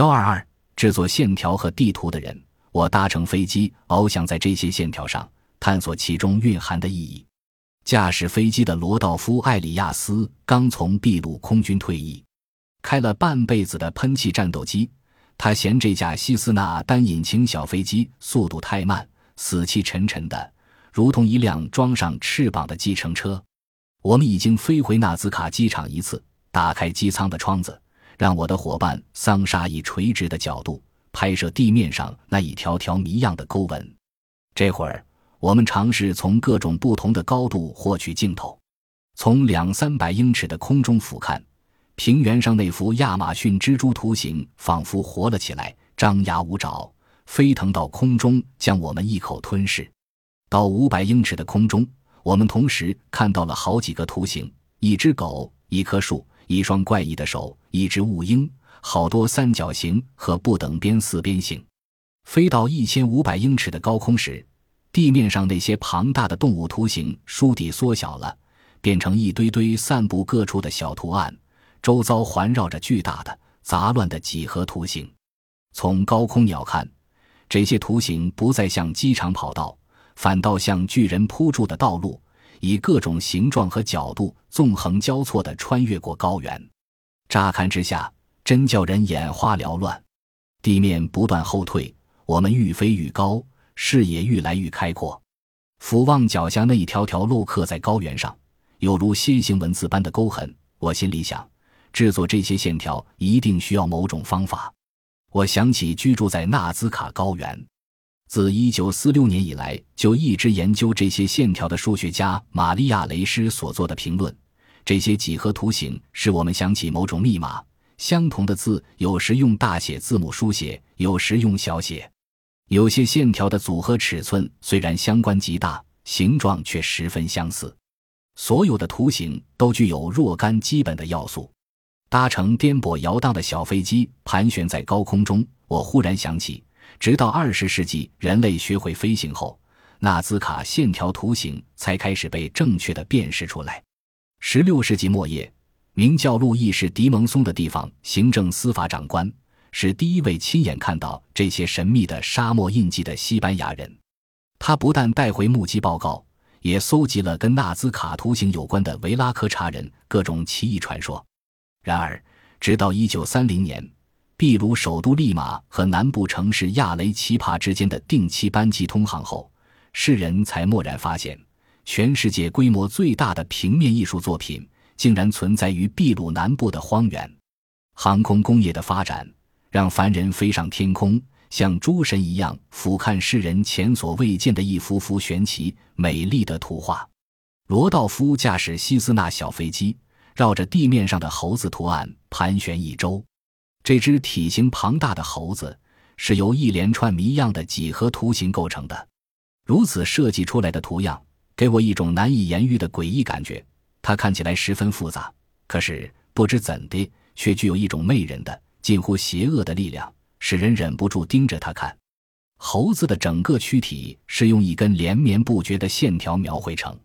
幺二二，制作线条和地图的人，我搭乘飞机，翱翔在这些线条上，探索其中蕴含的意义。驾驶飞机的罗道夫·艾里亚斯刚从秘鲁空军退役，开了半辈子的喷气战斗机。他嫌这架希斯纳单引擎小飞机速度太慢，死气沉沉的，如同一辆装上翅膀的计程车。我们已经飞回纳兹卡机场一次，打开机舱的窗子。让我的伙伴桑沙以垂直的角度拍摄地面上那一条条谜样的沟纹。这会儿，我们尝试从各种不同的高度获取镜头，从两三百英尺的空中俯瞰，平原上那幅亚马逊蜘蛛图形仿佛活了起来，张牙舞爪，飞腾到空中，将我们一口吞噬。到五百英尺的空中，我们同时看到了好几个图形：一只狗，一棵树。一双怪异的手，一只雾鹰，好多三角形和不等边四边形。飞到一千五百英尺的高空时，地面上那些庞大的动物图形倏地缩小了，变成一堆堆散布各处的小图案，周遭环绕着巨大的杂乱的几何图形。从高空鸟看，这些图形不再像机场跑道，反倒像巨人铺筑的道路。以各种形状和角度纵横交错地穿越过高原，乍看之下真叫人眼花缭乱。地面不断后退，我们愈飞愈高，视野愈来愈开阔。俯望脚下那一条条镂刻在高原上，犹如楔形文字般的沟痕，我心里想：制作这些线条一定需要某种方法。我想起居住在纳兹卡高原。自一九四六年以来，就一直研究这些线条的数学家玛利亚·雷施所做的评论。这些几何图形使我们想起某种密码：相同的字有时用大写字母书写，有时用小写。有些线条的组合尺寸虽然相关极大，形状却十分相似。所有的图形都具有若干基本的要素。搭乘颠簸摇荡的小飞机盘旋在高空中，我忽然想起。直到二十世纪人类学会飞行后，纳兹卡线条图形才开始被正确的辨识出来。十六世纪末叶，名叫路易士·迪蒙松的地方行政司法长官，是第一位亲眼看到这些神秘的沙漠印记的西班牙人。他不但带回目击报告，也搜集了跟纳兹卡图形有关的维拉科查人各种奇异传说。然而，直到一九三零年。秘鲁首都利马和南部城市亚雷奇帕之间的定期班机通航后，世人才蓦然发现，全世界规模最大的平面艺术作品竟然存在于秘鲁南部的荒原。航空工业的发展让凡人飞上天空，像诸神一样俯瞰世人前所未见的一幅幅玄奇美丽的图画。罗道夫驾驶希斯纳小飞机，绕着地面上的猴子图案盘旋一周。这只体型庞大的猴子是由一连串谜样的几何图形构成的。如此设计出来的图样，给我一种难以言喻的诡异感觉。它看起来十分复杂，可是不知怎的，却具有一种媚人的、近乎邪恶的力量，使人忍不住盯着它看。猴子的整个躯体是用一根连绵不绝的线条描绘成，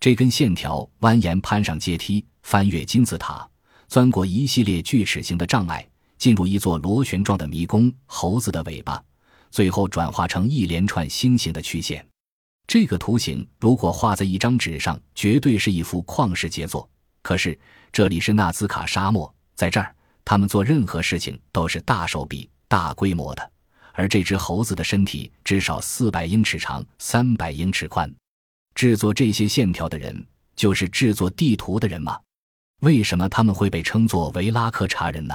这根线条蜿蜒攀上阶梯，翻越金字塔，钻过一系列锯齿形的障碍。进入一座螺旋状的迷宫，猴子的尾巴，最后转化成一连串星形的曲线。这个图形如果画在一张纸上，绝对是一幅旷世杰作。可是这里是纳斯卡沙漠，在这儿，他们做任何事情都是大手笔、大规模的。而这只猴子的身体至少四百英尺长，三百英尺宽。制作这些线条的人，就是制作地图的人吗？为什么他们会被称作维拉克查人呢？